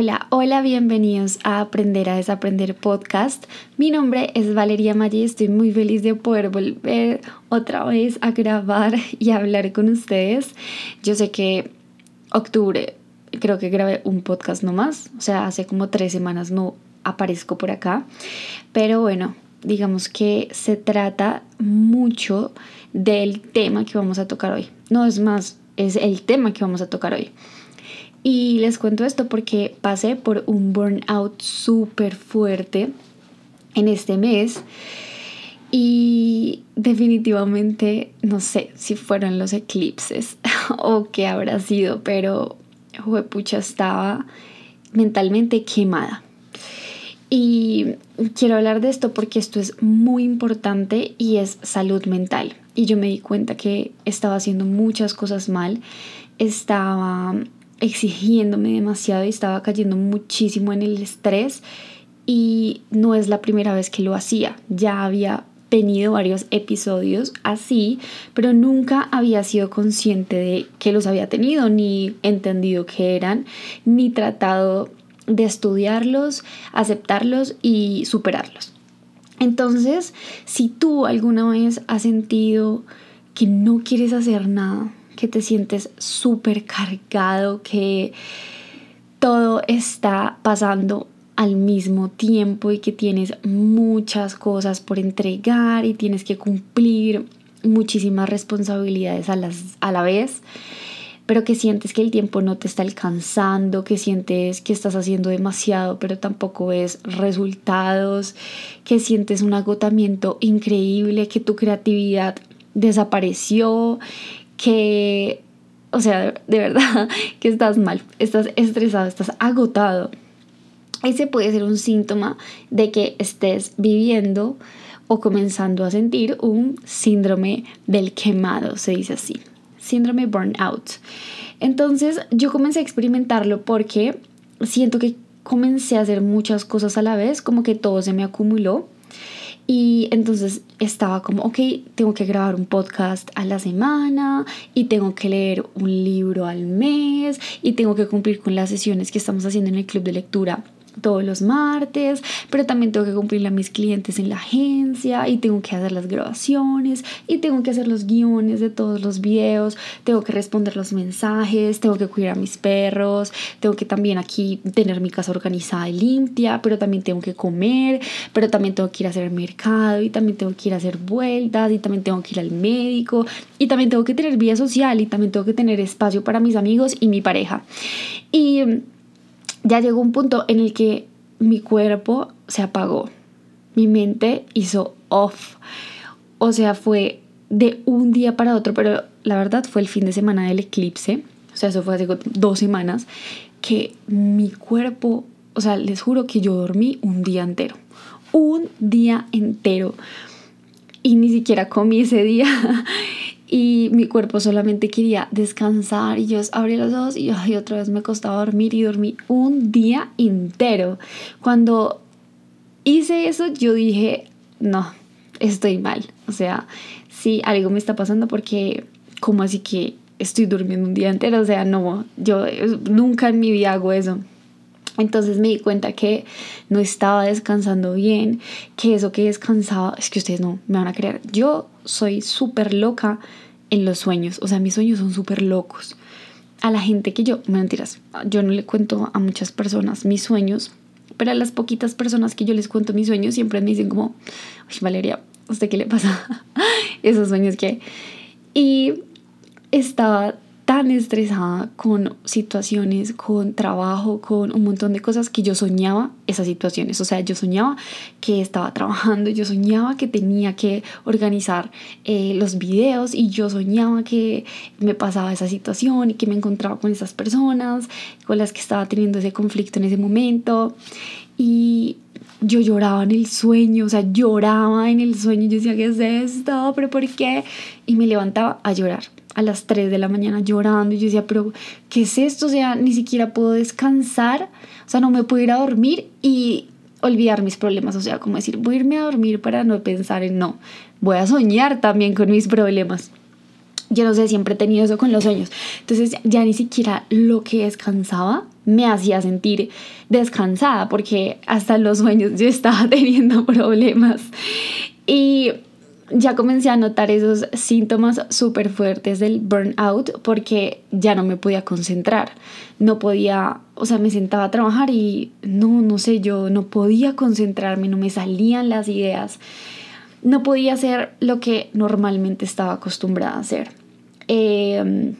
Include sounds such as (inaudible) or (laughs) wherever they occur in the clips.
Hola, hola, bienvenidos a Aprender a Desaprender podcast. Mi nombre es Valeria Maggi y estoy muy feliz de poder volver otra vez a grabar y hablar con ustedes. Yo sé que octubre creo que grabé un podcast nomás, o sea, hace como tres semanas no aparezco por acá, pero bueno, digamos que se trata mucho del tema que vamos a tocar hoy. No es más, es el tema que vamos a tocar hoy. Y les cuento esto porque pasé por un burnout súper fuerte en este mes. Y definitivamente no sé si fueron los eclipses (laughs) o qué habrá sido, pero pucha estaba mentalmente quemada. Y quiero hablar de esto porque esto es muy importante y es salud mental. Y yo me di cuenta que estaba haciendo muchas cosas mal. Estaba exigiéndome demasiado y estaba cayendo muchísimo en el estrés y no es la primera vez que lo hacía. Ya había tenido varios episodios así, pero nunca había sido consciente de que los había tenido, ni entendido qué eran, ni tratado de estudiarlos, aceptarlos y superarlos. Entonces, si tú alguna vez has sentido que no quieres hacer nada, que te sientes súper cargado, que todo está pasando al mismo tiempo y que tienes muchas cosas por entregar y tienes que cumplir muchísimas responsabilidades a, las, a la vez, pero que sientes que el tiempo no te está alcanzando, que sientes que estás haciendo demasiado, pero tampoco ves resultados, que sientes un agotamiento increíble, que tu creatividad desapareció, que, o sea, de verdad, (laughs) que estás mal, estás estresado, estás agotado. Ese puede ser un síntoma de que estés viviendo o comenzando a sentir un síndrome del quemado, se dice así, síndrome burnout. Entonces yo comencé a experimentarlo porque siento que comencé a hacer muchas cosas a la vez, como que todo se me acumuló y entonces estaba como, ok, tengo que grabar un podcast a la semana y tengo que leer un libro al mes y tengo que cumplir con las sesiones que estamos haciendo en el club de lectura todos los martes, pero también tengo que cumplirle a mis clientes en la agencia y tengo que hacer las grabaciones y tengo que hacer los guiones de todos los videos, tengo que responder los mensajes, tengo que cuidar a mis perros, tengo que también aquí tener mi casa organizada y limpia, pero también tengo que comer, pero también tengo que ir a hacer el mercado y también tengo que ir a hacer vueltas y también tengo que ir al médico y también tengo que tener vida social y también tengo que tener espacio para mis amigos y mi pareja. Y ya llegó un punto en el que mi cuerpo se apagó, mi mente hizo off. O sea, fue de un día para otro, pero la verdad fue el fin de semana del eclipse, o sea, eso fue hace dos semanas, que mi cuerpo, o sea, les juro que yo dormí un día entero, un día entero, y ni siquiera comí ese día. (laughs) y mi cuerpo solamente quería descansar y yo abrí los ojos y, otra vez me costaba dormir y dormí un día entero. Cuando hice eso yo dije, no, estoy mal. O sea, sí, algo me está pasando porque, ¿cómo así que estoy durmiendo un día entero? O sea, no, yo nunca en mi vida hago eso. Entonces me di cuenta que no estaba descansando bien, que eso que descansaba, es que ustedes no me van a creer, yo soy súper loca en los sueños, o sea, mis sueños son súper locos. A la gente que yo, me mentiras, yo no le cuento a muchas personas mis sueños, pero a las poquitas personas que yo les cuento mis sueños siempre me dicen como, Valeria, ¿usted qué le pasa? (laughs) Esos sueños que... Y estaba tan estresada con situaciones, con trabajo, con un montón de cosas que yo soñaba esas situaciones. O sea, yo soñaba que estaba trabajando, yo soñaba que tenía que organizar eh, los videos y yo soñaba que me pasaba esa situación y que me encontraba con esas personas con las que estaba teniendo ese conflicto en ese momento. Y yo lloraba en el sueño, o sea, lloraba en el sueño. Yo decía, ¿qué es esto? ¿Pero por qué? Y me levantaba a llorar a las 3 de la mañana llorando y yo decía, pero ¿qué es esto? O sea, ni siquiera puedo descansar, o sea, no me puedo ir a dormir y olvidar mis problemas, o sea, como decir, voy a irme a dormir para no pensar en no, voy a soñar también con mis problemas. yo no sé, siempre he tenido eso con los sueños. Entonces ya ni siquiera lo que descansaba me hacía sentir descansada porque hasta los sueños yo estaba (laughs) teniendo problemas. Y ya comencé a notar esos síntomas súper fuertes del burnout porque ya no me podía concentrar. No podía, o sea, me sentaba a trabajar y no, no sé, yo no podía concentrarme, no me salían las ideas. No podía hacer lo que normalmente estaba acostumbrada a hacer. Em,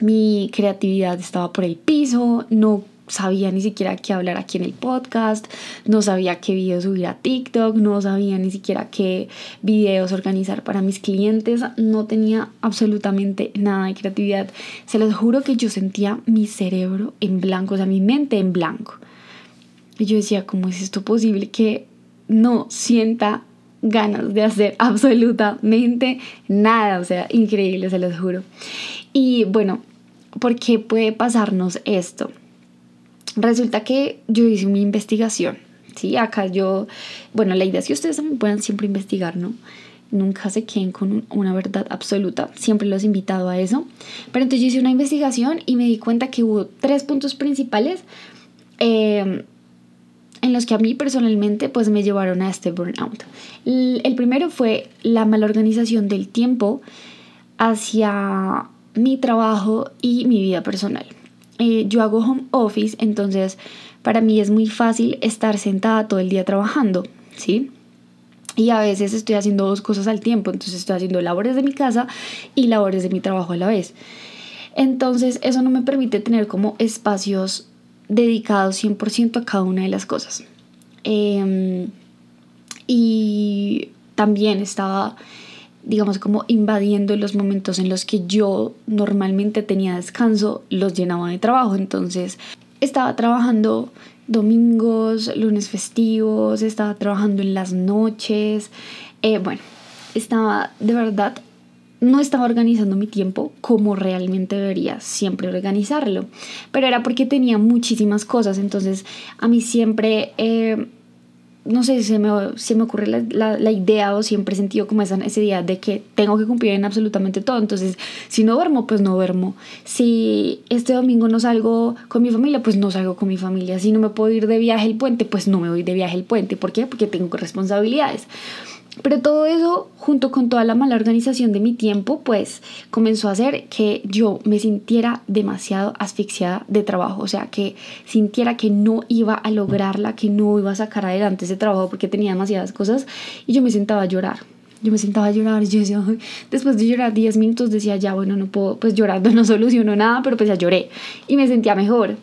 mi creatividad estaba por el piso, no sabía ni siquiera qué hablar aquí en el podcast, no sabía qué videos subir a TikTok, no sabía ni siquiera qué videos organizar para mis clientes, no tenía absolutamente nada de creatividad. Se los juro que yo sentía mi cerebro en blanco, o sea, mi mente en blanco. Y yo decía, ¿cómo es esto posible que no sienta ganas de hacer (laughs) absolutamente nada? O sea, increíble, se los juro. Y bueno, ¿por qué puede pasarnos esto? Resulta que yo hice una investigación, ¿sí? Acá yo, bueno, la idea es que ustedes puedan siempre investigar, ¿no? Nunca se queden con una verdad absoluta, siempre los he invitado a eso. Pero entonces yo hice una investigación y me di cuenta que hubo tres puntos principales em, en los que a mí personalmente pues me llevaron a este burnout. El primero fue la mala organización del tiempo hacia mi trabajo y mi vida personal. Eh, yo hago home office, entonces para mí es muy fácil estar sentada todo el día trabajando, ¿sí? Y a veces estoy haciendo dos cosas al tiempo, entonces estoy haciendo labores de mi casa y labores de mi trabajo a la vez. Entonces eso no me permite tener como espacios dedicados 100% a cada una de las cosas. Em, y también estaba digamos, como invadiendo los momentos en los que yo normalmente tenía descanso, los llenaba de trabajo. Entonces estaba trabajando domingos, lunes festivos, estaba trabajando en las noches. Eh, bueno, estaba de verdad, no estaba organizando mi tiempo como realmente debería siempre organizarlo. Pero era porque tenía muchísimas cosas. Entonces a mí siempre... Eh, no sé, se me, se me ocurre la, la, idea o siempre he sentido como esa, idea de que tengo que cumplir en absolutamente todo. Entonces, si no duermo, pues no duermo. Si este domingo no salgo con mi familia, pues no salgo con mi familia. Si no me puedo ir de viaje el puente, pues no me voy de viaje el puente. ¿Por qué? Porque tengo responsabilidades. Pero todo eso, junto con toda la mala organización de mi tiempo, pues comenzó a hacer que yo me sintiera demasiado asfixiada de trabajo. O sea, que sintiera que no iba a lograrla, que no iba a sacar adelante ese trabajo porque tenía demasiadas cosas. Y yo me sentaba a llorar. Yo me sentaba a llorar yo decía, después de llorar 10 minutos decía, ya bueno, no puedo, pues llorando no (laughs) solucionó nada, pero pues ya lloré y me sentía mejor.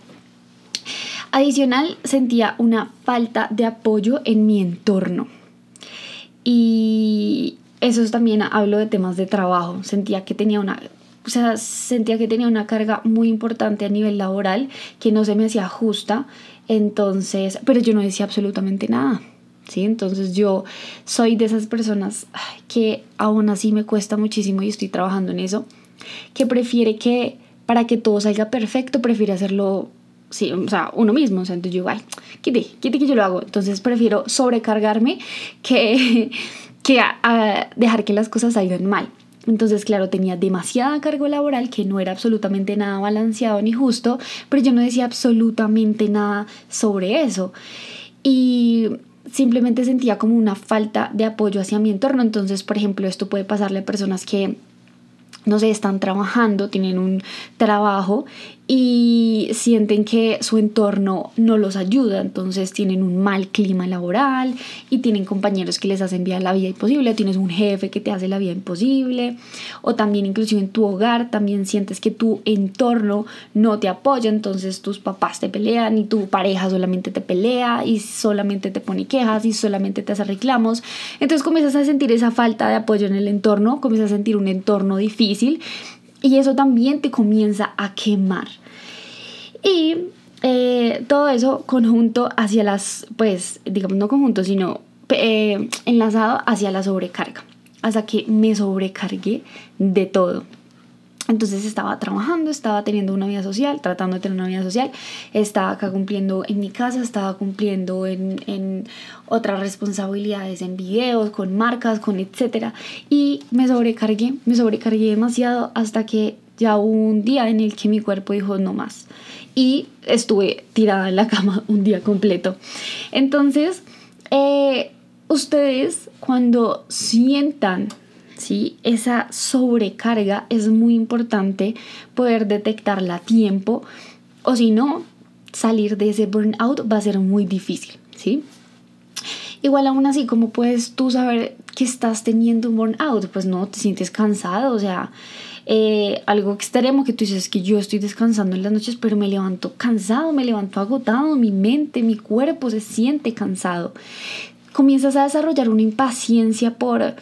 Adicional, sentía una falta de apoyo en mi entorno y eso también hablo de temas de trabajo. Sentía que tenía una o sea, sentía que tenía una carga muy importante a nivel laboral que no se me hacía justa, entonces, pero yo no decía absolutamente nada. ¿Sí? Entonces yo soy de esas personas que aún así me cuesta muchísimo y estoy trabajando en eso, que prefiere que para que todo salga perfecto, prefiere hacerlo sí, o sea, uno mismo. O sea, entonces yo, ay, quite, quite que yo lo hago. Entonces prefiero sobrecargarme que, (laughs) que dejar que las cosas salgan mal. Entonces, claro, tenía demasiada carga laboral que no era absolutamente nada balanceado ni justo, pero yo no decía absolutamente nada sobre eso. Y simplemente sentía como una falta de apoyo hacia mi entorno. Entonces, por ejemplo, esto puede pasarle a personas que no sé, están trabajando, tienen un trabajo y sienten que su entorno no los ayuda, entonces tienen un mal clima laboral y tienen compañeros que les hacen la vida imposible, tienes un jefe que te hace la vida imposible, o también inclusive en tu hogar también sientes que tu entorno no te apoya, entonces tus papás te pelean y tu pareja solamente te pelea y solamente te pone quejas y solamente te hace reclamos, entonces comienzas a sentir esa falta de apoyo en el entorno, comienzas a sentir un entorno difícil y eso también te comienza a quemar. Y eh, todo eso conjunto hacia las, pues, digamos, no conjunto, sino eh, enlazado hacia la sobrecarga, hasta que me sobrecargué de todo. Entonces estaba trabajando, estaba teniendo una vida social, tratando de tener una vida social, estaba acá cumpliendo en mi casa, estaba cumpliendo en, en otras responsabilidades, en videos, con marcas, con etcétera. Y me sobrecargué, me sobrecargué demasiado hasta que ya hubo un día en el que mi cuerpo dijo no más. Y estuve tirada en la cama (laughs) un día completo. Entonces, eh, ustedes cuando sientan ¿sí? esa sobrecarga es muy importante poder detectarla a tiempo o si no, salir de ese burnout va a ser muy difícil. ¿sí? Igual aún así, ¿cómo puedes tú saber que estás teniendo un burnout? Pues no, te sientes cansado, o sea, eh, algo extremo que tú dices que yo estoy descansando en las noches, pero me levanto cansado, me levanto agotado, mi mente, mi cuerpo se siente cansado. Comienzas a desarrollar una impaciencia por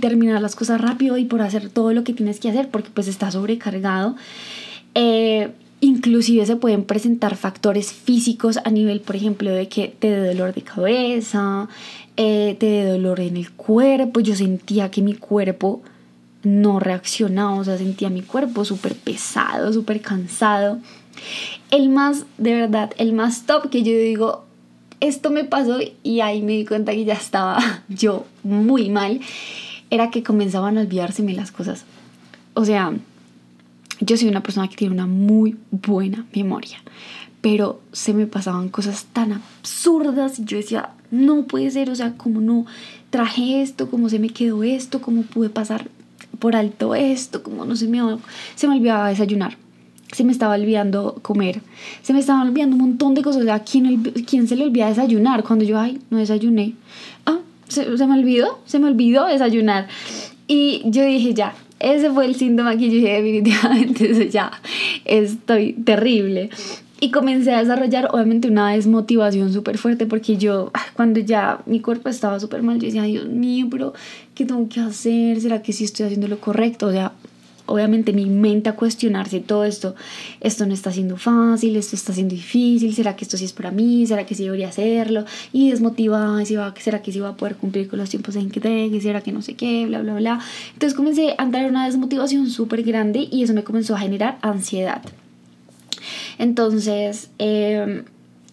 terminar las cosas rápido y por hacer todo lo que tienes que hacer porque pues estás sobrecargado. Eh, inclusive se pueden presentar factores físicos a nivel, por ejemplo, de que te dé dolor de cabeza, eh, te dé dolor en el cuerpo. Yo sentía que mi cuerpo no reaccionaba, o sea, sentía mi cuerpo súper pesado, súper cansado. El más, de verdad, el más top que yo digo, esto me pasó y ahí me di cuenta que ya estaba (laughs) yo muy mal, era que comenzaban a olvidárseme las cosas. O sea, yo soy una persona que tiene una muy buena memoria, pero se me pasaban cosas tan absurdas y yo decía, no puede ser, o sea, como no traje esto, cómo se me quedó esto, cómo pude pasar por alto esto, como no se me, se me olvidaba desayunar, se me estaba olvidando comer, se me estaba olvidando un montón de cosas, o sea, ¿quién, quién se le olvida desayunar? Cuando yo, ay, no desayuné, ah, se, se me olvidó, se me olvidó desayunar. Y yo dije, ya, ese fue el síntoma que yo dije definitivamente, (laughs) ya, estoy terrible. Y comencé a desarrollar obviamente una desmotivación súper fuerte porque yo cuando ya mi cuerpo estaba súper mal, yo decía, Dios mío, pero ¿qué tengo que hacer? ¿Será que sí estoy haciendo lo correcto? O sea, obviamente mi mente a cuestionarse todo esto, esto no está siendo fácil, esto está siendo difícil, ¿será que esto sí es para mí? ¿Será que sí debería hacerlo? Y desmotivada, ¿será que sí va a poder cumplir con los tiempos en que tengo? ¿Será que no sé qué? Bla, bla, bla. Entonces comencé a entrar en una desmotivación súper grande y eso me comenzó a generar ansiedad. Entonces, eh,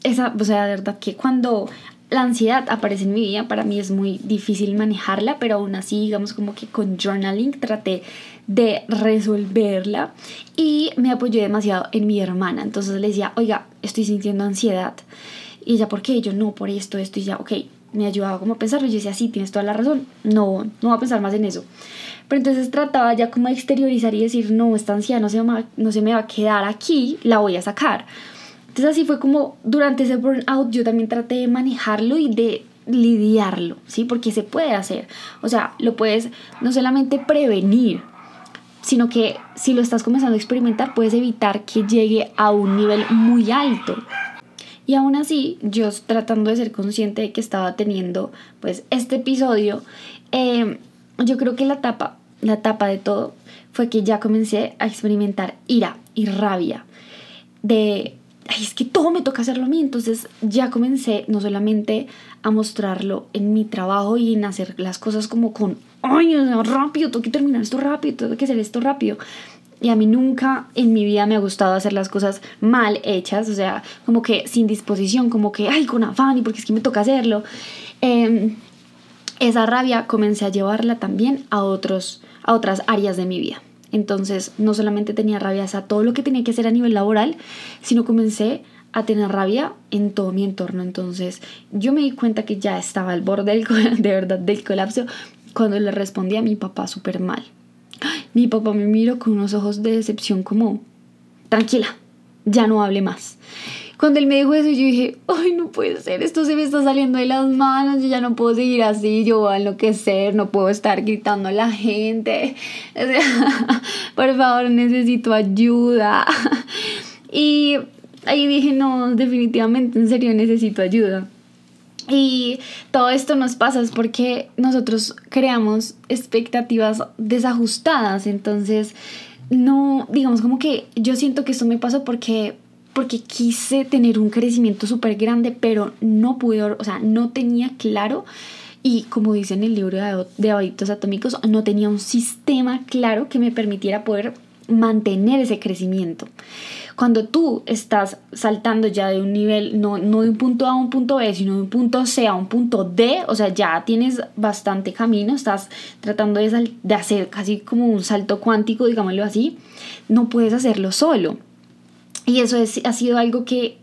esa, o sea, de verdad que cuando la ansiedad aparece en mi vida, para mí es muy difícil manejarla, pero aún así, digamos como que con journaling traté de resolverla y me apoyé demasiado en mi hermana. Entonces le decía, oiga, estoy sintiendo ansiedad. Y ella, ¿por qué? yo, no, por esto, esto. Y ya, ok, me ayudaba como a pensarlo. Y yo decía, sí, tienes toda la razón. No, no voy a pensar más en eso. Pero entonces trataba ya como de exteriorizar y decir, no, esta ansiedad no se, no se me va a quedar aquí, la voy a sacar. Entonces así fue como durante ese burnout yo también traté de manejarlo y de lidiarlo, ¿sí? Porque se puede hacer. O sea, lo puedes no solamente prevenir, sino que si lo estás comenzando a experimentar puedes evitar que llegue a un nivel muy alto. Y aún así, yo tratando de ser consciente de que estaba teniendo pues este episodio, eh, yo creo que la etapa, la etapa de todo fue que ya comencé a experimentar ira y rabia de ay, es que todo me toca hacerlo a mí. Entonces ya comencé no solamente a mostrarlo en mi trabajo y en hacer las cosas como con, ay, rápido, tengo que terminar esto rápido, tengo que hacer esto rápido. Y a mí nunca en mi vida me ha gustado hacer las cosas mal hechas, o sea, como que sin disposición, como que, ay, con afán y porque es que me toca hacerlo. Em, esa rabia comencé a llevarla también a, otros, a otras áreas de mi vida. Entonces no solamente tenía rabia a todo lo que tenía que hacer a nivel laboral, sino comencé a tener rabia en todo mi entorno. Entonces yo me di cuenta que ya estaba al borde del, (laughs) de verdad del colapso cuando le respondí a mi papá súper mal. Mi papá me miró con unos ojos de decepción como, tranquila, ya no hable más. Cuando él me dijo eso, yo dije, ay, no puede ser, esto se me está saliendo de las manos, yo ya no puedo seguir así, yo voy a enloquecer, no puedo estar gritando a la gente. (laughs) O sea, (laughs) por favor, necesito ayuda. (laughs) Y ahí dije, no, definitivamente, en serio, necesito ayuda. Y todo esto nos pasa es porque nosotros creamos expectativas desajustadas. Entonces, no, digamos como que yo siento que esto me pasó porque porque quise tener un crecimiento súper grande, pero no pude, o sea, no tenía claro y como dice en el libro de, hábitos atómicos, no tenía un sistema claro que me permitiera poder mantener ese crecimiento. Cuando tú estás saltando ya de un nivel, no, no de un punto A a un punto B, sino de un punto C a un punto D, o sea, ya tienes bastante camino, estás tratando de, de hacer casi como un salto cuántico, digámoslo así, no puedes hacerlo solo. Y eso es, ha sido algo que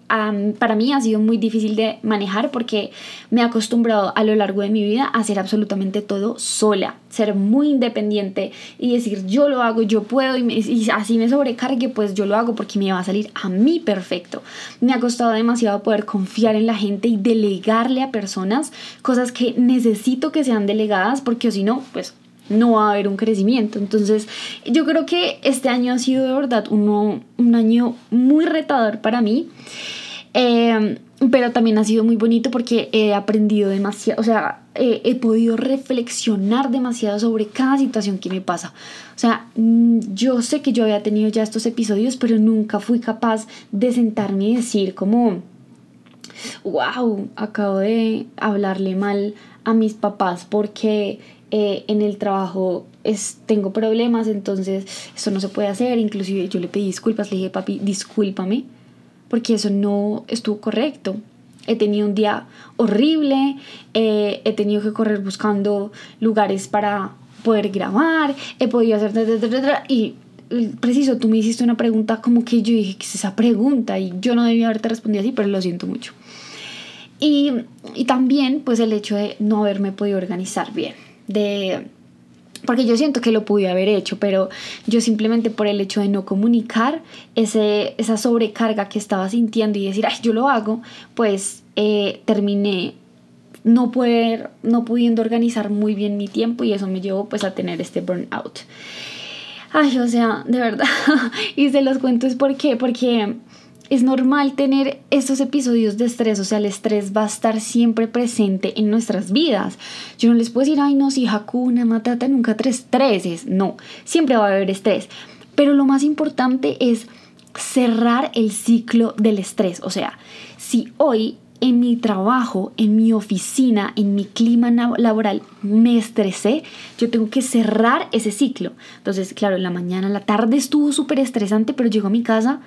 para mí ha sido muy difícil de manejar porque me he acostumbrado a lo largo de mi vida a hacer absolutamente todo sola, ser muy independiente y decir yo lo hago, yo puedo y, así me sobrecargue, pues yo lo hago porque me va a salir a mí perfecto. Me ha costado demasiado poder confiar en la gente y delegarle a personas cosas que necesito que sean delegadas porque si no, pues no va a haber un crecimiento. Entonces, yo creo que este año ha sido de verdad un año muy retador para mí. Eh, pero también ha sido muy bonito porque he aprendido demasiado, o sea, he podido reflexionar demasiado sobre cada situación que me pasa. O sea, mm, yo sé que yo había tenido ya estos episodios, pero nunca fui capaz de sentarme y decir como, wow, acabo de hablarle mal a mis papás porque eh, en el trabajo es, tengo problemas, entonces eso no se puede hacer. Inclusive yo le pedí disculpas, le dije, papi, discúlpame, porque eso no estuvo correcto. He tenido un día horrible, eh, he tenido que correr buscando lugares para poder grabar, he podido hacer... Y preciso, tú me hiciste una pregunta como que yo dije, ¿qué es esa pregunta? Y yo no debía haberte respondido así, pero lo siento mucho. Y, y también pues el hecho de no haberme podido organizar bien de porque yo siento que lo pude haber hecho, pero yo simplemente por el hecho de no comunicar ese, esa sobrecarga que estaba sintiendo y decir, ay, yo lo hago, pues eh, terminé no, poder, no pudiendo organizar muy bien mi tiempo y eso me llevó pues a tener este burnout. Ay, o sea, de verdad, (laughs) y se los cuento es porque, porque es normal tener estos episodios de estrés, o sea, el estrés va a estar siempre presente en nuestras vidas. Yo no les puedo decir, ay, no, si Hakuna Matata nunca tres estreses. No, siempre va a haber estrés. Pero lo más importante es cerrar el ciclo del estrés. O sea, si hoy en mi trabajo, en mi oficina, en mi clima laboral me estresé, yo tengo que cerrar ese ciclo. Entonces, claro, en la mañana, la tarde estuvo súper estresante, pero llego a mi casa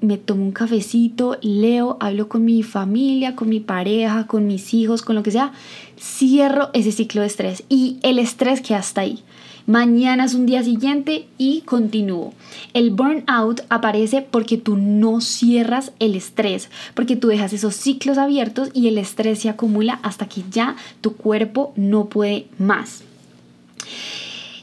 me tomo un cafecito, leo, hablo con mi familia, con mi pareja, con mis hijos, con lo que sea, cierro ese ciclo de estrés y el estrés que hasta ahí. Mañana es un día siguiente y continúo. El burnout aparece porque tú no cierras el estrés, porque tú dejas esos ciclos abiertos y el estrés se acumula hasta que ya tu cuerpo no puede más.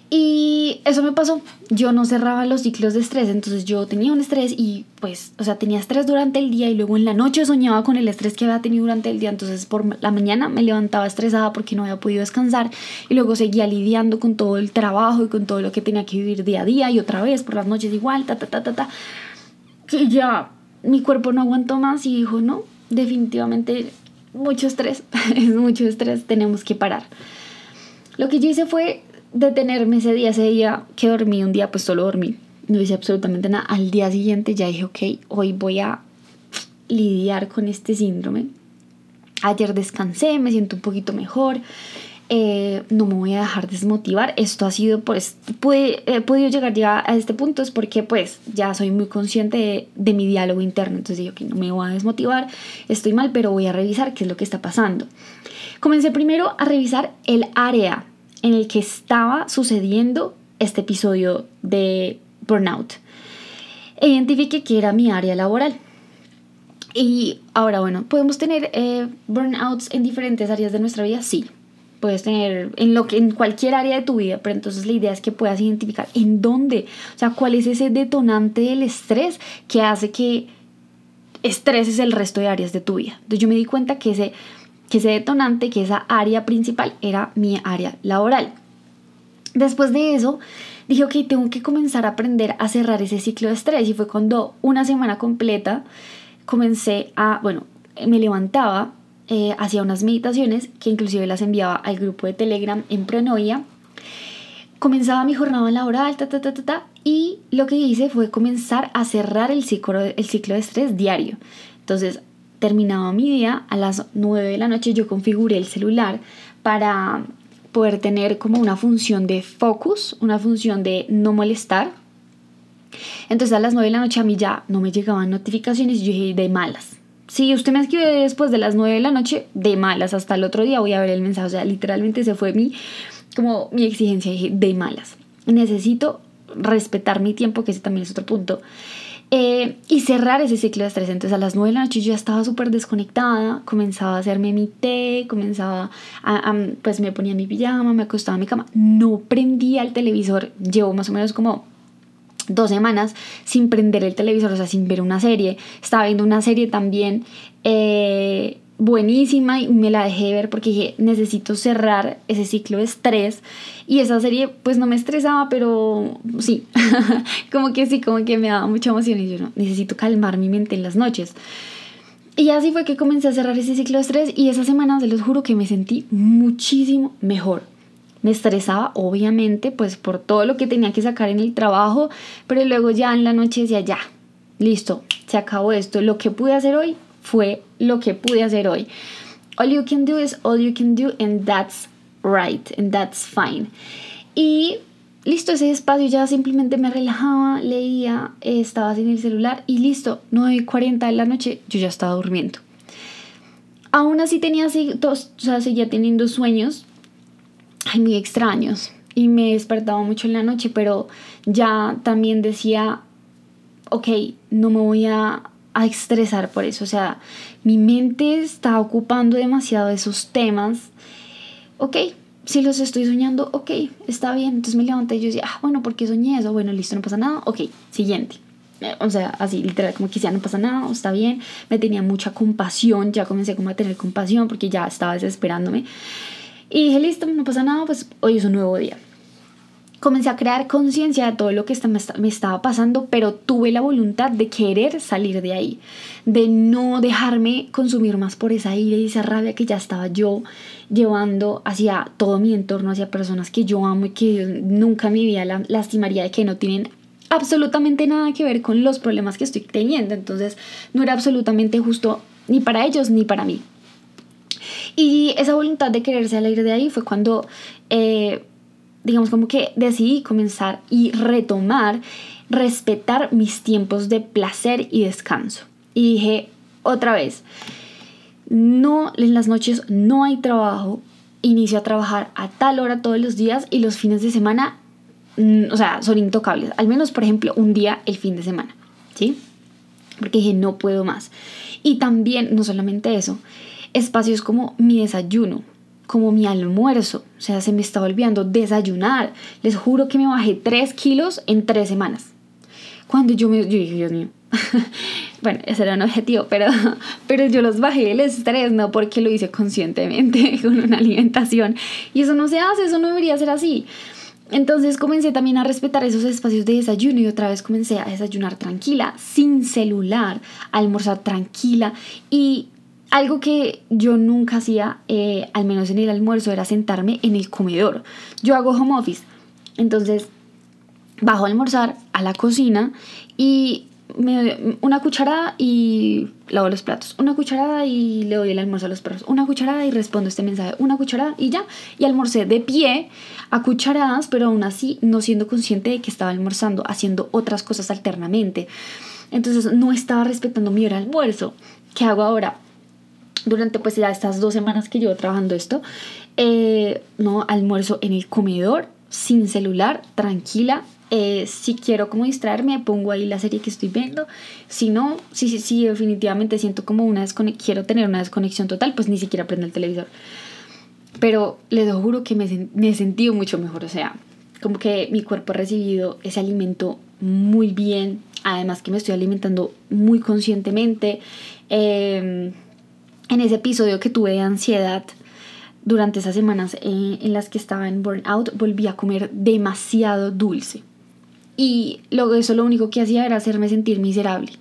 Y eso me pasó. Yo no cerraba los ciclos de estrés, entonces yo tenía un estrés y pues, o sea, tenía estrés durante el día y luego en la noche soñaba con el estrés que había tenido durante el día, entonces por la mañana me levantaba estresada porque no había podido descansar y luego seguía lidiando con todo el trabajo y con todo lo que tenía que vivir día a día y otra vez por las noches igual, ta, ta, ta, ta, ta. Que ya mi cuerpo no aguantó más y dijo, no, definitivamente mucho estrés, (laughs) es mucho estrés, tenemos que parar. Lo que yo hice fue detenerme ese día, ese día que dormí, un día pues solo dormí, no hice absolutamente nada. Al día siguiente ya dije, ok, hoy voy a lidiar con este síndrome. Ayer descansé, me siento un poquito mejor, eh, no me voy a dejar desmotivar. Esto ha sido, pues, he podido llegar ya a este punto es porque, pues, ya soy muy consciente de, mi diálogo interno. Entonces digo que no me voy a desmotivar, estoy mal, pero voy a revisar qué es lo que está pasando. Comencé primero a revisar el área en el que estaba sucediendo este episodio de burnout. E identifiqué que era mi área laboral. Y ahora, bueno, ¿podemos tener eh, burnouts en diferentes áreas de nuestra vida? Sí. Puedes tener en, lo que, en cualquier área de tu vida, pero entonces la idea es que puedas identificar en dónde, o sea, cuál es ese detonante del estrés que hace que estreses el resto de áreas de tu vida. Entonces yo me di cuenta que ese que ese detonante, que esa área principal era mi área laboral. Después de eso, dije, ok, tengo que comenzar a aprender a cerrar ese ciclo de estrés. Y fue cuando una semana completa comencé a, bueno, me levantaba, eh, hacía unas meditaciones que inclusive las enviaba al grupo de Telegram en Pronoia. Comenzaba mi jornada laboral, ta, ta, ta, ta, ta, y lo que hice fue comenzar a cerrar el ciclo, el ciclo de estrés diario. Entonces, terminaba mi día, a las 9 de la noche yo configuré el celular para poder tener como una función de focus, una función de no molestar. Entonces a las 9 de la noche a mí ya no me llegaban notificaciones y yo dije, de malas. Si usted me escribe después de las 9 de la noche, de malas, hasta el otro día voy a ver el mensaje. O sea, literalmente se fue mi, como mi exigencia, dije, de malas. Necesito respetar mi tiempo, que ese también es otro punto. Eh, y cerrar ese ciclo de estrés. Entonces a las 9 de la noche yo ya estaba súper desconectada, comenzaba a hacerme mi té, comenzaba a, pues me ponía mi pijama, me acostaba en mi cama, no prendía el televisor, llevo más o menos como dos semanas sin prender el televisor, o sea, sin ver una serie. Estaba viendo una serie también eh, buenísima y me la dejé ver porque dije, necesito cerrar ese ciclo de estrés. Y esa serie pues no me estresaba, pero sí, (laughs) como que sí, como que me daba mucha emoción y yo no, necesito calmar mi mente en las noches. Y así fue que comencé a cerrar ese ciclo de estrés y esa semana se los juro que me sentí muchísimo mejor. Me estresaba, obviamente, pues por todo lo que tenía que sacar en el trabajo, pero luego ya en la noche decía, ya, listo, se acabó esto. Lo que pude hacer hoy fue lo que pude hacer hoy. All you can do is all you can do and that's right and that's fine. Y listo, ese espacio ya simplemente me relajaba, leía, estaba sin el celular y listo, 9.40 de la noche yo ya estaba durmiendo. Aún así tenía dos, o sea, seguía teniendo sueños muy extraños y me despertaba mucho en la noche, pero ya también decía, ok, no me voy a, a estresar por eso, o sea, mi mente está ocupando demasiado esos temas, ok, si los estoy soñando, ok, está bien, entonces me levanté y yo decía, ah, bueno, ¿por qué soñé eso? Bueno, listo, no pasa nada, ok, siguiente. Eh, o sea, así literal, como que ya no pasa nada, está bien. Me tenía mucha compasión, ya comencé como a tener compasión porque ya estaba desesperándome. Y dije, listo, no pasa nada, pues hoy es un nuevo día. Comencé a crear conciencia de todo lo que me estaba pasando, pero tuve la voluntad de querer salir de ahí, de no dejarme consumir más por esa ira y esa rabia que ya estaba yo llevando hacia todo mi entorno, hacia personas que yo amo y que nunca en mi vida lastimaría de que no tienen absolutamente nada que ver con los problemas que estoy teniendo. Entonces no era absolutamente justo ni para ellos ni para mí. Y esa voluntad de querer salir de ahí fue cuando, eh, digamos, como que decidí comenzar y retomar, respetar mis tiempos de placer y descanso. Y dije, otra vez, no, en las noches no hay trabajo, inicio a trabajar a tal hora todos los días y los fines de semana, mm, o sea, son intocables. Al menos, por ejemplo, un día el fin de semana, ¿sí? Porque dije, no puedo más. Y también, no solamente eso, espacios como mi desayuno, como mi almuerzo. O sea, se me estaba olvidando desayunar. Les juro que me bajé 3 kilos en 3 semanas. Cuando yo me yo dije, Dios mío. (laughs) bueno, ese era un objetivo, pero, (laughs) pero yo los bajé el estrés, no porque lo hice conscientemente (laughs) con una alimentación. Y eso no se hace, eso no debería ser así. Entonces comencé también a respetar esos espacios de desayuno y otra vez comencé a desayunar tranquila, sin celular, a almorzar tranquila y algo que yo nunca hacía, eh, al menos en el almuerzo, era sentarme en el comedor. Yo hago home office, entonces bajo a almorzar a la cocina y me doy una cucharada y lavo los platos, una cucharada y le doy el almuerzo a los perros, una cucharada y respondo este mensaje, una cucharada y ya. Y almorcé de pie a cucharadas, pero aún así no siendo consciente de que estaba almorzando, haciendo otras cosas alternamente. Entonces no estaba respetando mi hora de almuerzo. ¿Qué hago ahora? Durante pues ya estas dos semanas que llevo trabajando esto, eh, no almuerzo en el comedor, sin celular, tranquila. Eh, si quiero como distraerme, pongo ahí la serie que estoy viendo. Si no, si, si, si definitivamente siento como una desconexión, quiero tener una desconexión total, pues ni siquiera prendo el televisor. Pero les juro que me, me he sentido mucho mejor, o sea, como que mi cuerpo ha recibido ese alimento muy bien, además que me estoy alimentando muy conscientemente. Eh, en ese episodio que tuve de ansiedad durante esas semanas eh, en las que estaba en burnout, volví a comer demasiado dulce. Y luego eso lo único que hacía era hacerme sentir miserable.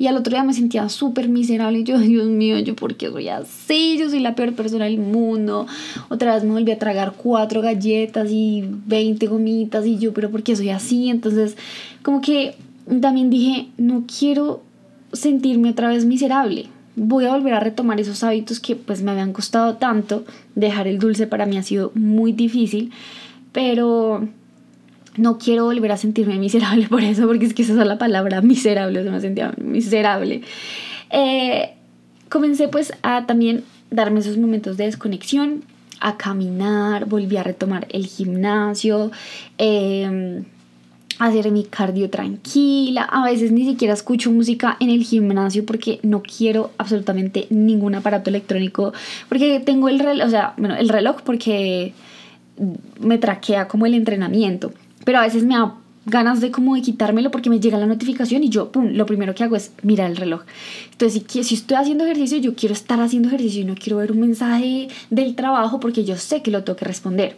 Y al otro día me sentía súper miserable. Y yo, Dios mío, ¿yo por qué soy así? Yo soy la peor persona del mundo. Otra vez me volví a tragar cuatro galletas y 20 gomitas. Y yo, ¿pero por qué soy así? Entonces, como que también dije, no quiero sentirme otra vez miserable voy a volver a retomar esos hábitos que pues me habían costado tanto. Dejar el dulce para mí ha sido muy difícil, pero no quiero volver a sentirme miserable (laughs) por eso, porque es que esa es la palabra miserable, se me sentía miserable. Eh, comencé pues a también darme esos momentos de desconexión, a caminar, volví a retomar el gimnasio, eh, hacer mi cardio tranquila. A veces ni siquiera escucho música en el gimnasio porque no quiero absolutamente ningún aparato electrónico. Porque tengo el reloj, o sea, bueno, el reloj porque me traquea como el entrenamiento. Pero a veces me da ganas de como de quitármelo porque me llega la notificación y yo, pum, lo primero que hago es mirar el reloj. Entonces, si, estoy haciendo ejercicio, yo quiero estar haciendo ejercicio y no quiero ver un mensaje del trabajo porque yo sé que lo tengo que responder.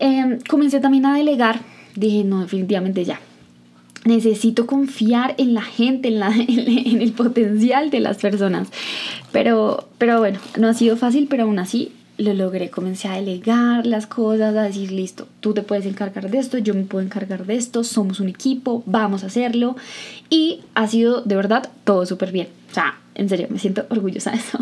Em, comencé también a delegar dije, no, definitivamente ya. Necesito confiar en la gente, en, la, (laughs) en el potencial de las personas. Pero, pero bueno, no ha sido fácil, pero aún así lo logré. Comencé a delegar las cosas, a decir, listo, tú te puedes encargar de esto, yo me puedo encargar de esto, somos un equipo, vamos a hacerlo. Y ha sido de verdad todo súper bien. O sea, en serio, me siento orgullosa de eso.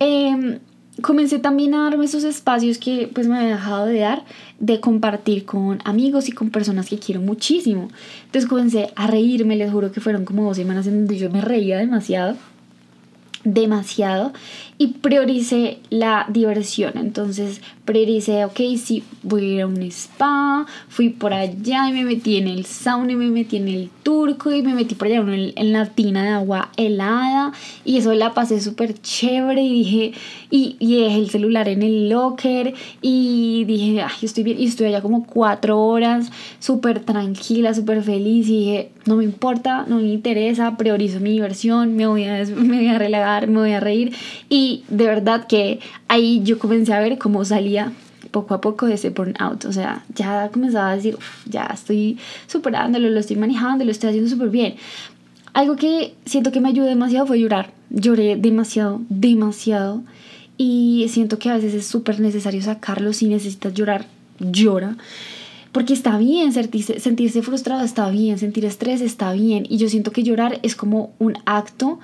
Eh, comencé también a darme esos espacios que pues me había dejado de dar de compartir con amigos y con personas que quiero muchísimo. Entonces comencé a reírme, les juro que fueron como dos semanas en donde yo me reía demasiado demasiado y prioricé la diversión. Entonces prioricé, ok, sí, voy a ir a un spa, fui por allá y me metí en el sauna y me metí en el turco y me metí por allá en, la tina de agua helada y eso la pasé súper chévere y dije, y, y, dejé el celular en el locker y dije, ay, estoy bien, y estoy allá como cuatro horas, súper tranquila, súper feliz y dije, no me importa, no me interesa, priorizo mi diversión, me voy a, (laughs) me voy a relajar, me voy a reír y de verdad que ahí yo comencé a ver cómo salía poco a poco de ese burnout. O sea, ya comenzaba a decir, ya estoy superándolo, lo estoy manejando, lo estoy haciendo súper bien. Algo que siento que me ayudó demasiado fue llorar. Lloré demasiado, demasiado. Y siento que a veces es súper necesario sacarlo. Si necesitas llorar, llora. Porque está bien sentirse, sentirse frustrado, está bien, sentir estrés está bien. Y yo siento que llorar es como un acto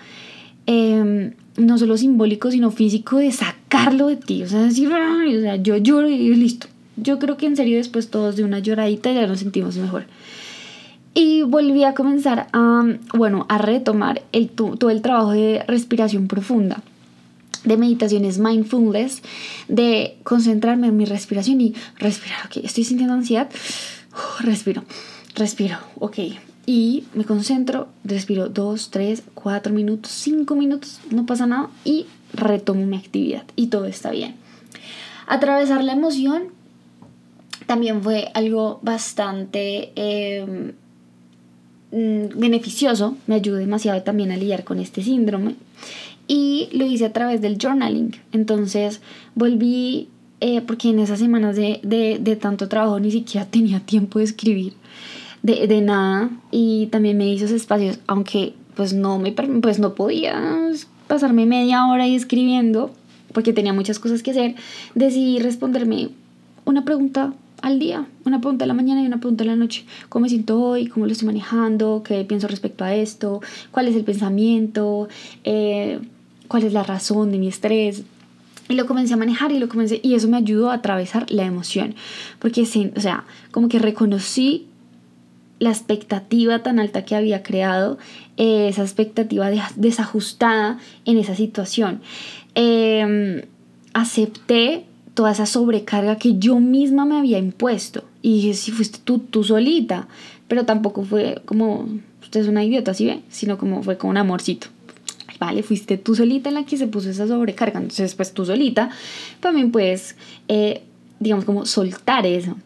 eh, no solo simbólico, sino físico de sacarlo de ti. O sea, decir, o sea, yo lloro y listo. Yo creo que en serio después todos de una lloradita ya nos sentimos mejor. Y volví a comenzar a, bueno, a retomar el, todo el trabajo de respiración profunda, de meditaciones mindfulness, de concentrarme en mi respiración y respirar, ok, estoy sintiendo ansiedad, respiro, respiro, ok, y me concentro, respiro 2, 3, 4 minutos, 5 minutos, no pasa nada y retomo mi actividad y todo está bien. Atravesar la emoción también fue algo bastante mm, beneficioso, me ayudó demasiado también a lidiar con este síndrome y lo hice a través del journaling. Entonces volví, eh, porque en esas semanas de, de, de tanto trabajo ni siquiera (laughs) tenía tiempo de escribir de, de nada y también me hizo esos espacios, aunque pues no, me, pues no podía pasarme media hora ahí escribiendo porque tenía muchas cosas que hacer, decidí responderme una pregunta al día, una pregunta de la mañana y una pregunta de la noche. ¿Cómo me siento hoy? ¿Cómo lo estoy manejando? ¿Qué pienso respecto a esto? ¿Cuál es el pensamiento? Eh, ¿Cuál es la razón de mi estrés? Y lo comencé a manejar y lo comencé y eso me ayudó a atravesar la emoción, porque o sea, como que reconocí la expectativa tan alta que había creado, eh, esa expectativa desajustada en esa situación. Em, acepté toda esa sobrecarga que yo misma me había impuesto. Y dije, si fuiste tú, tú solita. Pero tampoco fue como, usted es una idiota, ¿sí ve? Sino como fue con un amorcito. Vale, fuiste tú solita en la que se puso esa sobrecarga. Entonces, pues tú solita también puedes, eh, digamos, como soltar eso.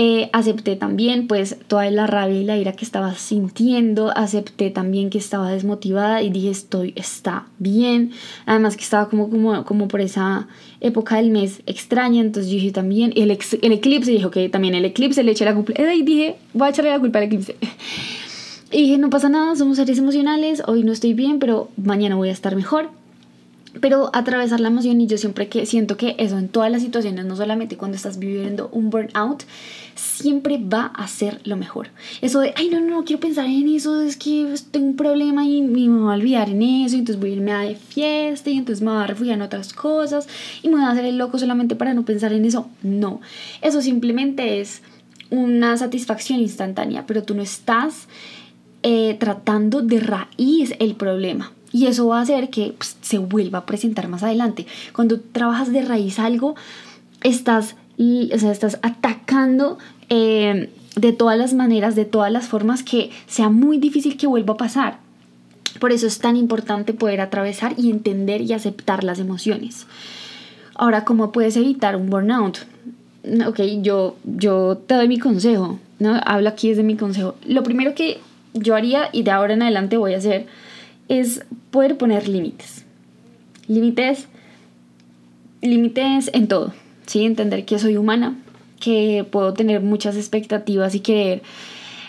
Eh, acepté también pues toda la rabia y la ira que estaba sintiendo, acepté también que estaba desmotivada y dije estoy, está bien, además que estaba como, como, como por esa época del mes extraña, entonces yo dije también, el, el eclipse, dije ok, también el eclipse le eché la culpa, y dije voy a echarle la culpa al eclipse. (laughs) Y dije, no pasa nada, somos seres emocionales, hoy no estoy bien, pero mañana voy a estar mejor pero atravesar la emoción y yo siempre que siento que eso en todas las situaciones, no solamente cuando estás viviendo un burnout, siempre va a ser lo mejor. Eso de, ay, no, no, no quiero pensar en eso, es que tengo un problema y, me voy a olvidar en eso, y entonces voy a irme a fiesta y entonces me voy a refugiar en otras cosas y me voy a hacer el loco solamente para no pensar en eso. No, eso simplemente es una satisfacción instantánea, pero tú no estás eh, tratando de raíz el problema. Y eso va a hacer que pues, se vuelva a presentar más adelante. Cuando trabajas de raíz algo, estás, o sea, estás atacando eh, de todas las maneras, de todas las formas que sea muy difícil que vuelva a pasar. Por eso es tan importante poder atravesar y entender y aceptar las emociones. Ahora, ¿cómo puedes evitar un burnout? Ok, yo, yo te doy mi consejo, ¿no? Hablo aquí desde mi consejo. Lo primero que yo haría y de ahora en adelante voy a hacer es poder poner límites. Límites, límites en todo, ¿sí? Entender que soy humana, que puedo tener muchas expectativas y querer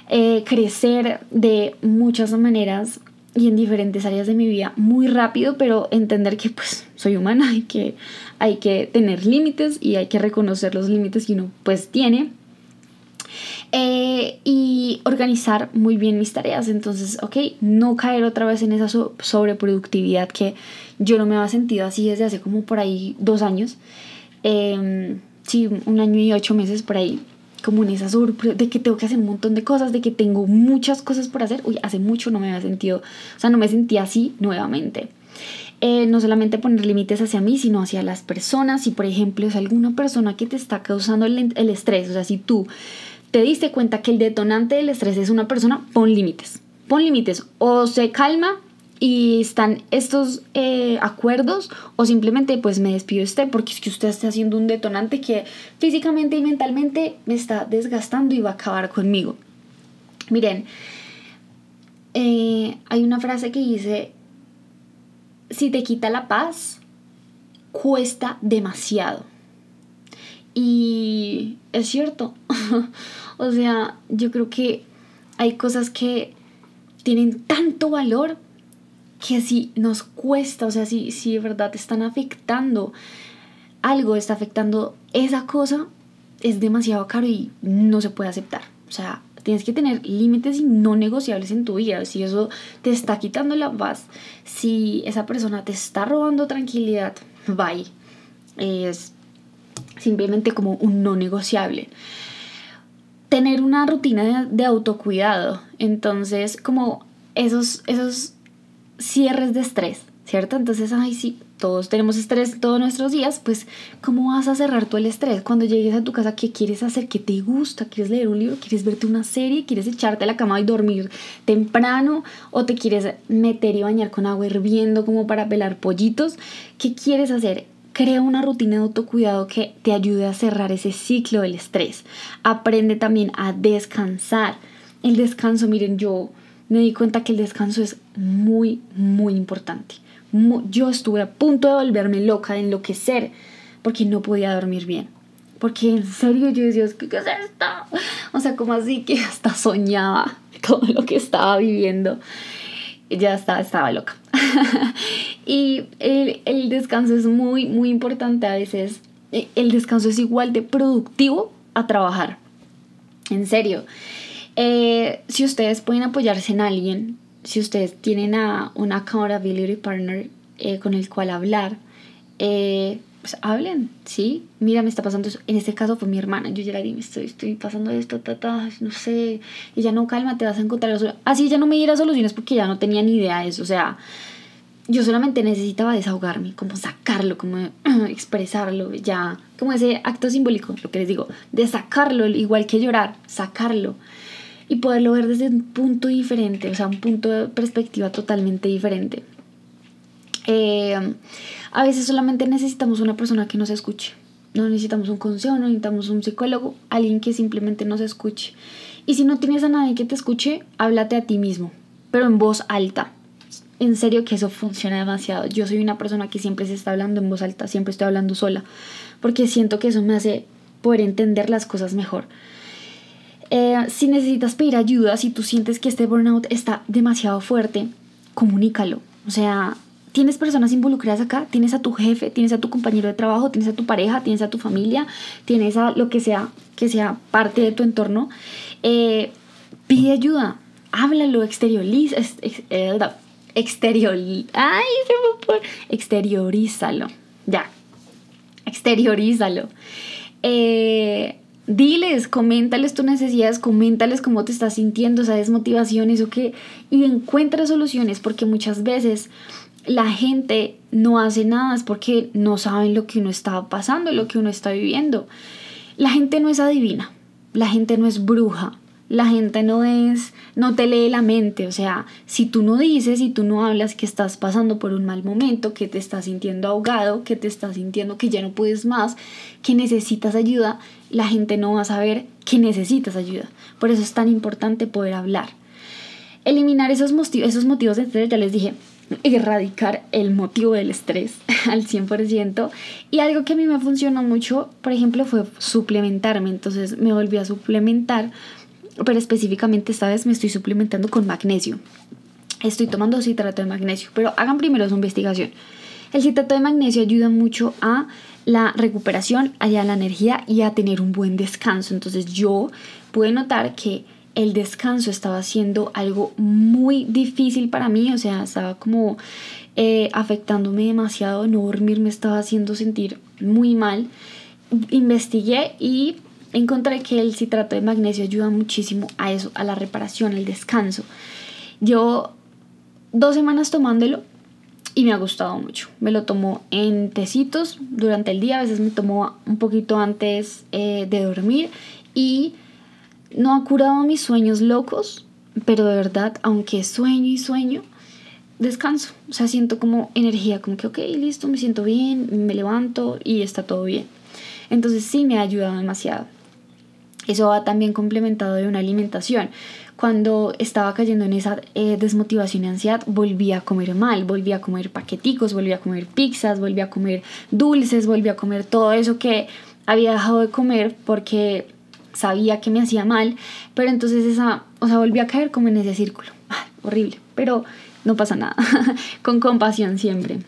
eh, crecer de muchas maneras y en diferentes áreas de mi vida muy rápido, pero entender que pues soy humana y que hay que tener límites y hay que reconocer los límites que uno pues tiene. Eh, y organizar muy bien mis tareas. Entonces, ok, no caer otra vez en esa sobreproductividad que yo no me había sentido así desde hace como por ahí dos años. Em, sí, un año y ocho meses por ahí como en esa de que tengo que hacer un montón de cosas, de que tengo muchas cosas por hacer. Uy, hace mucho no me había sentido, o sea, no me sentía así nuevamente. Eh, no solamente poner límites hacia mí, sino hacia las personas. Si, por ejemplo, es alguna persona que te está causando el, el estrés, o sea, si tú te diste cuenta que el detonante del estrés es una persona, pon límites. Pon límites. O se calma y están estos eh, acuerdos o simplemente pues me despido usted porque es que usted está haciendo un detonante que físicamente y mentalmente me está desgastando y va a acabar conmigo. Miren, eh, hay una frase que dice, si te quita la paz, cuesta demasiado. Y es cierto, (laughs) o sea, yo creo que hay cosas que tienen tanto valor que si nos cuesta, o sea, si, si de verdad están afectando, algo está afectando esa cosa, es demasiado caro y no se puede aceptar. O sea, tienes que tener límites y no negociables en tu vida. Si eso te está quitando la paz, si esa persona te está robando tranquilidad, bye. Es simplemente como un no negociable. Tener una rutina de, de autocuidado. Entonces, como esos, esos cierres de estrés, ¿cierto? Entonces, ay, sí, todos tenemos estrés todos nuestros días, pues, ¿cómo vas a cerrar tú el estrés? Cuando llegues a tu casa, ¿qué quieres hacer? ¿Qué te gusta? ¿Quieres leer un libro? ¿Quieres verte una serie? ¿Quieres echarte a la cama y dormir temprano? ¿O te quieres meter y bañar con agua hirviendo como para pelar pollitos? ¿Qué quieres hacer? Crea una rutina de autocuidado que te ayude a cerrar ese ciclo del estrés. Aprende también a descansar. El descanso, miren, yo me di cuenta que el descanso es muy, muy importante. Yo estuve a punto de volverme loca, de enloquecer, porque no podía dormir bien. Porque en serio yo decía, ¿qué, es esto? O sea, como así que hasta soñaba (laughs) todo lo que estaba viviendo. Ya estaba, estaba loca. (laughs) y el, el descanso es muy, muy importante a veces. E, el descanso es igual de productivo a trabajar. En serio. Eh, si ustedes pueden apoyarse en alguien, si ustedes tienen a un accountability partner eh, con el cual hablar, eh, pues hablen, ¿sí? Mira, me está pasando eso. En este caso fue mi hermana. Yo ya le dije, estoy, estoy pasando esto, ta, no sé. Y ya no, calma, te vas a encontrar. Así ya no me diera soluciones porque ya no tenía ni idea de eso. O sea, yo solamente necesitaba desahogarme, como sacarlo, como (clears throat) expresarlo, ya, como ese acto simbólico, lo que les digo, de sacarlo, igual que llorar, sacarlo y poderlo ver desde un punto diferente, o sea, un punto de perspectiva totalmente diferente. Eh, a veces solamente necesitamos una persona que nos escuche. No necesitamos un consejo, no necesitamos un psicólogo, alguien que simplemente nos escuche. Y si no tienes a nadie que te escuche, háblate a ti mismo, pero en voz alta. En serio que eso funciona demasiado. Yo soy una persona que siempre se está hablando en voz alta, siempre estoy hablando sola, porque siento que eso me hace poder entender las cosas mejor. Eh, si necesitas pedir ayuda, si tú sientes que este burnout está demasiado fuerte, comunícalo. O sea, tienes personas involucradas acá, tienes a tu jefe, tienes a tu compañero de trabajo, tienes a tu pareja, tienes a tu familia, tienes a lo que sea que sea parte de tu entorno. Eh, pide ayuda, háblalo, exterioriza, eh, exterior, ay, exteriorízalo, ya, exteriorízalo. Eh, diles, coméntales tus necesidades, coméntales cómo te estás sintiendo, esa desmotivación, eso que, y encuentra soluciones, porque muchas veces la gente no hace nada es porque no saben lo que uno está pasando, lo que uno está viviendo. La gente no es adivina, la gente no es bruja, la gente no es, no te lee la mente, o sea, si tú no dices, si tú no hablas que estás pasando por un mal momento, que te estás sintiendo ahogado, que te estás sintiendo que ya no puedes más, que necesitas ayuda, la gente no va a saber que necesitas ayuda. Por eso es tan importante poder hablar. Eliminar esos, motivos, esos motivos de estrés, ya les dije, erradicar el motivo del estrés (laughs) al 100%. Y algo que a mí me funcionó mucho, por ejemplo, fue suplementarme. Entonces me volví a suplementar pero específicamente esta vez me estoy suplementando con magnesio. Estoy tomando citrato de magnesio, pero hagan primero su investigación. El citrato de magnesio ayuda mucho a la recuperación, a la energía y a tener un buen descanso. Entonces yo pude notar que el descanso estaba siendo algo muy difícil para mí, o sea, estaba como eh, afectándome demasiado, no dormir me estaba haciendo sentir muy mal. Investigué y encontré que el citrato de magnesio ayuda muchísimo a eso, a la reparación, al descanso. Yo dos semanas tomándolo y me ha gustado mucho. Me lo tomo en tecitos durante el día, a veces me tomo un poquito antes eh, de dormir y no ha curado mis sueños locos, pero de verdad, aunque sueño y sueño, descanso. O sea, siento como energía, como que, ok, listo, me siento bien, me levanto y está todo bien. Entonces sí me ha ayudado demasiado. Eso va también complementado de una alimentación. Cuando estaba cayendo en esa eh, desmotivación y ansiedad, volví a comer mal, volví a comer paqueticos, volví a comer pizzas, volví a comer dulces, volví a comer todo eso que había dejado de comer porque sabía que me hacía mal, pero entonces esa, o sea, volví a caer como en ese círculo. Ah, horrible, pero no pasa nada. (laughs) Con compasión siempre.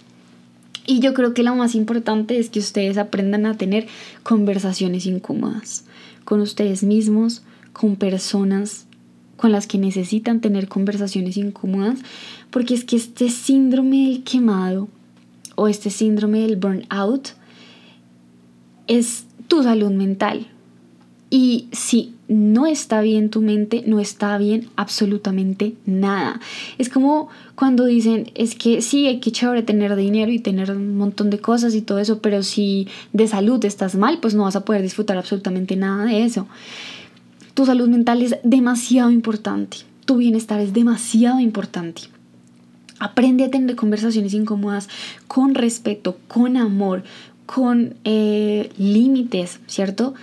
Y yo creo que lo más importante es que ustedes aprendan a tener conversaciones incómodas con ustedes mismos, con personas con las que necesitan tener conversaciones incómodas, porque es que este síndrome del quemado o este síndrome del burnout es tu salud mental. Y si no está bien tu mente, no está bien absolutamente nada. Es como cuando dicen, es que sí, hay que chévere tener dinero y tener un montón de cosas y todo eso, pero si de salud estás mal, pues no vas a poder disfrutar absolutamente nada de eso. Tu salud mental es demasiado importante, tu bienestar es demasiado importante. Aprende a tener conversaciones incómodas con respeto, con amor, con eh, límites, ¿cierto?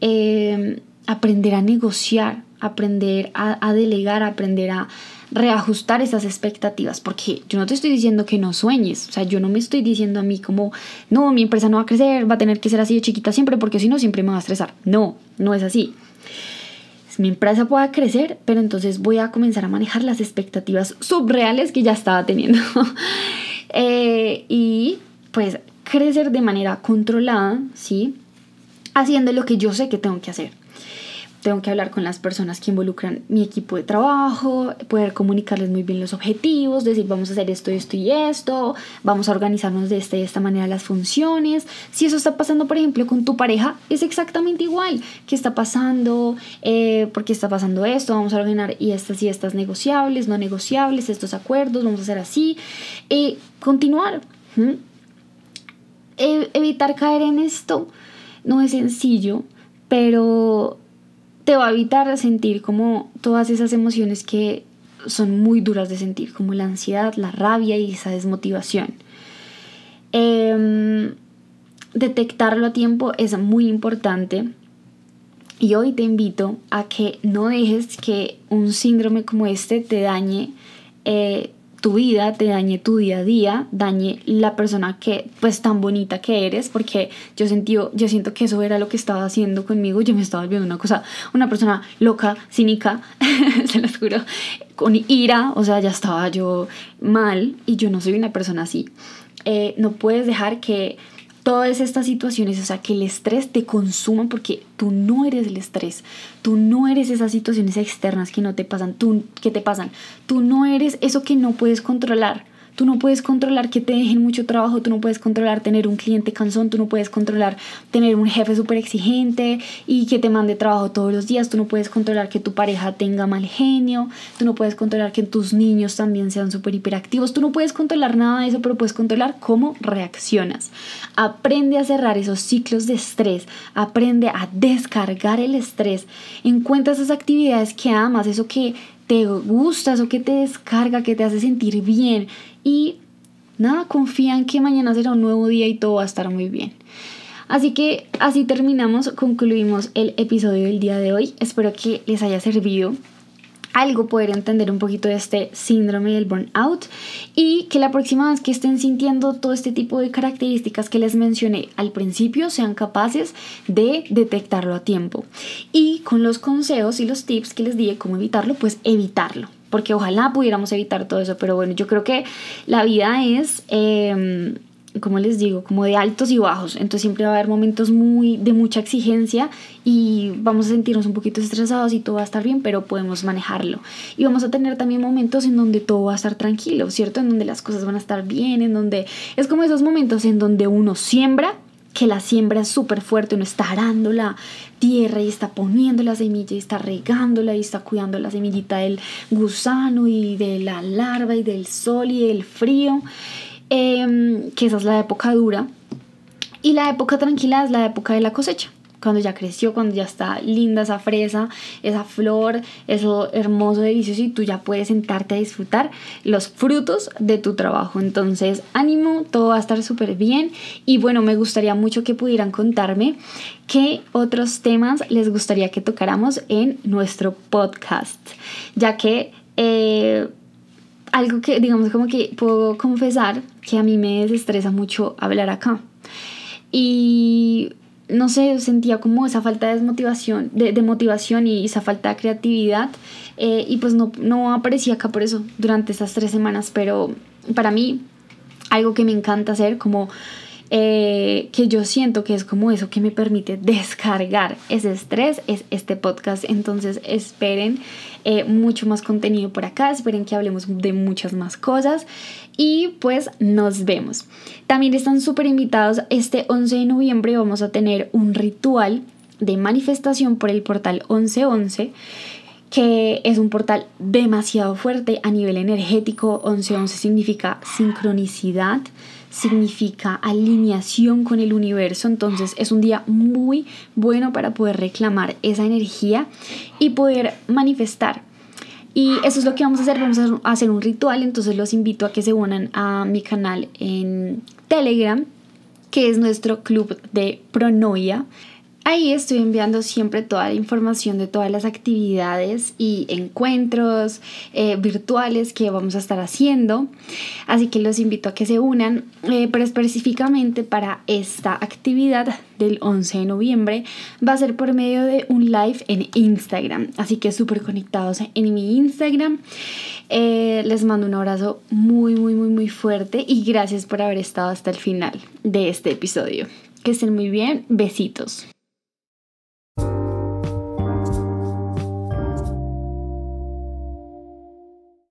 Eh, aprender a negociar, aprender a, delegar, aprender a reajustar esas expectativas, porque yo no te estoy diciendo que no sueñes, o sea, yo no me estoy diciendo a mí como, no, mi empresa no va a crecer, va a tener que ser así de chiquita siempre, porque si no, siempre me va a estresar. No, no es así. Mi empresa pueda crecer, pero entonces voy a comenzar a manejar las expectativas subreales que ya estaba teniendo. (laughs) Eh, y pues crecer de manera controlada, ¿sí? Haciendo lo que yo sé que tengo que hacer tengo que hablar con las personas que involucran mi equipo de trabajo, poder comunicarles muy bien los objetivos, decir vamos a hacer esto, esto y esto, vamos a organizarnos de esta y esta manera las funciones. Si eso está pasando, por ejemplo, con tu pareja, es exactamente igual. ¿Qué está pasando? Eh, ¿Por qué está pasando esto? Vamos a ordenar y estas y estas negociables, no negociables, estos acuerdos, vamos a hacer así. y continuar. E, evitar caer en esto no es sencillo, pero te va a evitar sentir como todas esas emociones que son muy duras de sentir, como la ansiedad, la rabia y esa desmotivación. Em, detectarlo a tiempo es muy importante y hoy te invito a que no dejes que un síndrome como este te dañe eh, tu vida, te dañe tu día a día, dañe la persona que pues tan bonita que eres, porque yo sentí, yo siento que eso era lo que estaba haciendo conmigo, yo me estaba volviendo una cosa, una persona loca, cínica, (laughs) se lo juro, con ira, o sea, ya estaba yo mal y yo no soy una persona así. Eh, no puedes dejar que todas estas situaciones, o sea, que el estrés te consuma porque tú no eres el estrés, tú no eres esas situaciones externas que no te pasan, tú que te pasan, tú no eres eso que no puedes controlar. Tú no puedes controlar que te dejen mucho trabajo, tú no puedes controlar tener un cliente cansón, tú no puedes controlar tener un jefe súper exigente y que te mande trabajo todos los días, tú no puedes controlar que tu pareja tenga mal genio, tú no puedes controlar que tus niños también sean súper hiperactivos, tú no puedes controlar nada de eso, pero puedes controlar cómo reaccionas. Aprende a cerrar esos ciclos de estrés, aprende a descargar el estrés, encuentra esas actividades que amas, eso que te gusta, eso que te descarga, que te hace sentir bien y nada, confía en que mañana será un nuevo día y todo va a estar muy bien. Así que así terminamos, concluimos el episodio del día de hoy. Espero que les haya servido algo poder entender un poquito de este síndrome del burnout y que la próxima vez que estén sintiendo todo este tipo de características que les mencioné al principio sean capaces de detectarlo a tiempo. Y con los consejos y los tips que les dije cómo evitarlo pues evitarlo porque ojalá pudiéramos evitar todo eso, pero bueno, yo creo que la vida es, eh, como les digo, como de altos y bajos, entonces siempre va a haber momentos muy de mucha exigencia y vamos a sentirnos un poquito estresados y todo va a estar bien, pero podemos manejarlo. Y vamos a tener también momentos en donde todo va a estar tranquilo, ¿cierto? En donde las cosas van a estar bien, en donde es como esos momentos en donde uno siembra que la siembra es súper fuerte, uno está arando la tierra y está poniendo la semilla y está regándola y está cuidando la semillita del gusano y de la larva y del sol y del frío, em, que esa es la época dura. Y la época tranquila es la época de la cosecha cuando ya creció, cuando ya está linda esa fresa, esa flor, eso hermoso, delicioso y tú ya puedes sentarte a disfrutar los frutos de tu trabajo. Entonces, ánimo, todo va a estar súper bien y bueno, me gustaría mucho que pudieran contarme qué otros temas les gustaría que tocáramos en nuestro podcast, ya que... Eh, algo que, digamos, como que puedo confesar que a mí me desestresa mucho hablar acá. Y no sé, sentía como esa falta de desmotivación, de, motivación y esa falta de creatividad. Eh, y pues no, no aparecía acá por eso durante esas tres semanas, pero para mí algo que me encanta hacer, como eh, que yo siento que es como eso que me permite descargar ese estrés, es este podcast. Entonces esperen eh, mucho más contenido por acá, esperen que hablemos de muchas más cosas y pues nos vemos. También están súper invitados, este 11 de noviembre vamos a tener un ritual de manifestación por el portal 1111 que es un portal demasiado fuerte a nivel energético. 1111 significa sincronicidad, significa alineación con el universo, entonces es un día muy bueno para poder reclamar esa energía y poder manifestar. Y eso es lo que vamos a hacer, vamos a hacer un ritual, entonces los invito a que se unan a mi canal en Telegram, que es nuestro club de pronoia. Ahí estoy enviando siempre toda la información de todas las actividades y encuentros eh, virtuales que vamos a estar haciendo. Así que los invito a que se unan, eh, pero específicamente para esta actividad del 11 de noviembre va a ser por medio de un live en Instagram. Así que súper conectados en mi Instagram. Eh, les mando un abrazo muy, muy, muy, muy fuerte y gracias por haber estado hasta el final de este episodio. Que estén muy bien. Besitos.